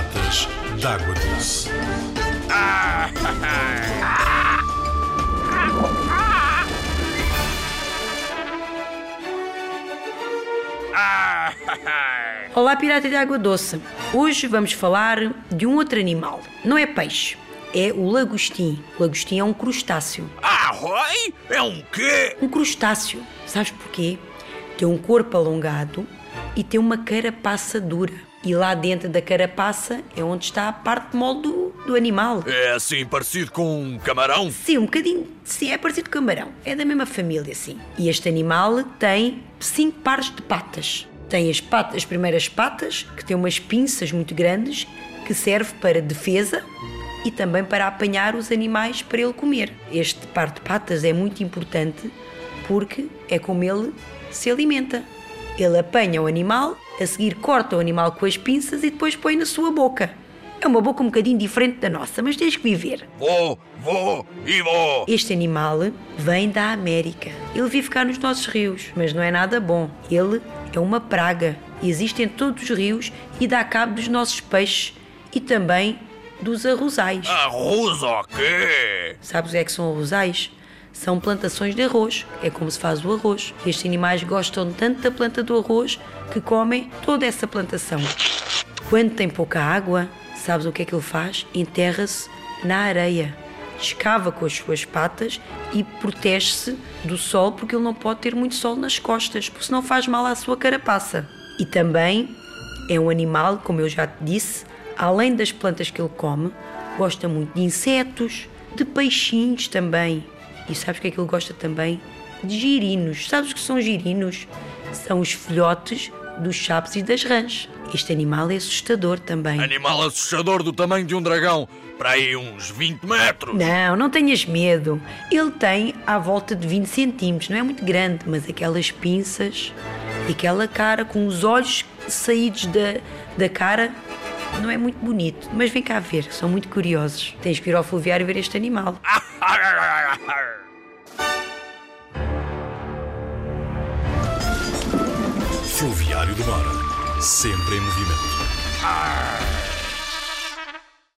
Piratas d'Água Doce. Olá, pirata de água doce. Hoje vamos falar de um outro animal. Não é peixe, é o lagostim. O lagostim é um crustáceo. Arroi? É um quê? Um crustáceo. Sabes porquê? Tem um corpo alongado e tem uma carapaça dura. E lá dentro da carapaça é onde está a parte mole do, do animal. É assim parecido com um camarão? Sim, um bocadinho. Sim, é parecido com camarão. É da mesma família, sim. E este animal tem cinco pares de patas. Tem as, patas, as primeiras patas, que têm umas pinças muito grandes, que serve para defesa e também para apanhar os animais para ele comer. Este par de patas é muito importante porque é como ele se alimenta. Ele apanha o animal, a seguir corta o animal com as pinças e depois põe na sua boca. É uma boca um bocadinho diferente da nossa, mas tens que viver. Vou, vou e vou. Este animal vem da América. Ele vive cá nos nossos rios, mas não é nada bom. Ele é uma praga. Existe em todos os rios e dá cabo dos nossos peixes e também dos arrozais. Arroz o quê? Sabes o que é que são arrozais? São plantações de arroz. É como se faz o arroz. Estes animais gostam tanto da planta do arroz que comem toda essa plantação. Quando tem pouca água, sabes o que é que ele faz? Enterra-se na areia. Escava com as suas patas e protege-se do sol porque ele não pode ter muito sol nas costas, porque senão faz mal à sua carapaça. E também é um animal, como eu já te disse, além das plantas que ele come, gosta muito de insetos, de peixinhos também. E sabes que é que ele gosta também? De girinos. Sabes o que são girinos? São os filhotes dos chapos e das rãs. Este animal é assustador também. Animal assustador do tamanho de um dragão. Para aí uns 20 metros. Não, não tenhas medo. Ele tem à volta de 20 centímetros. Não é muito grande, mas aquelas pinças e aquela cara com os olhos saídos da, da cara não é muito bonito. Mas vem cá ver, são muito curiosos. Tens que ir ao fluviário ver este animal. Fluviário do Mar. Sempre em movimento.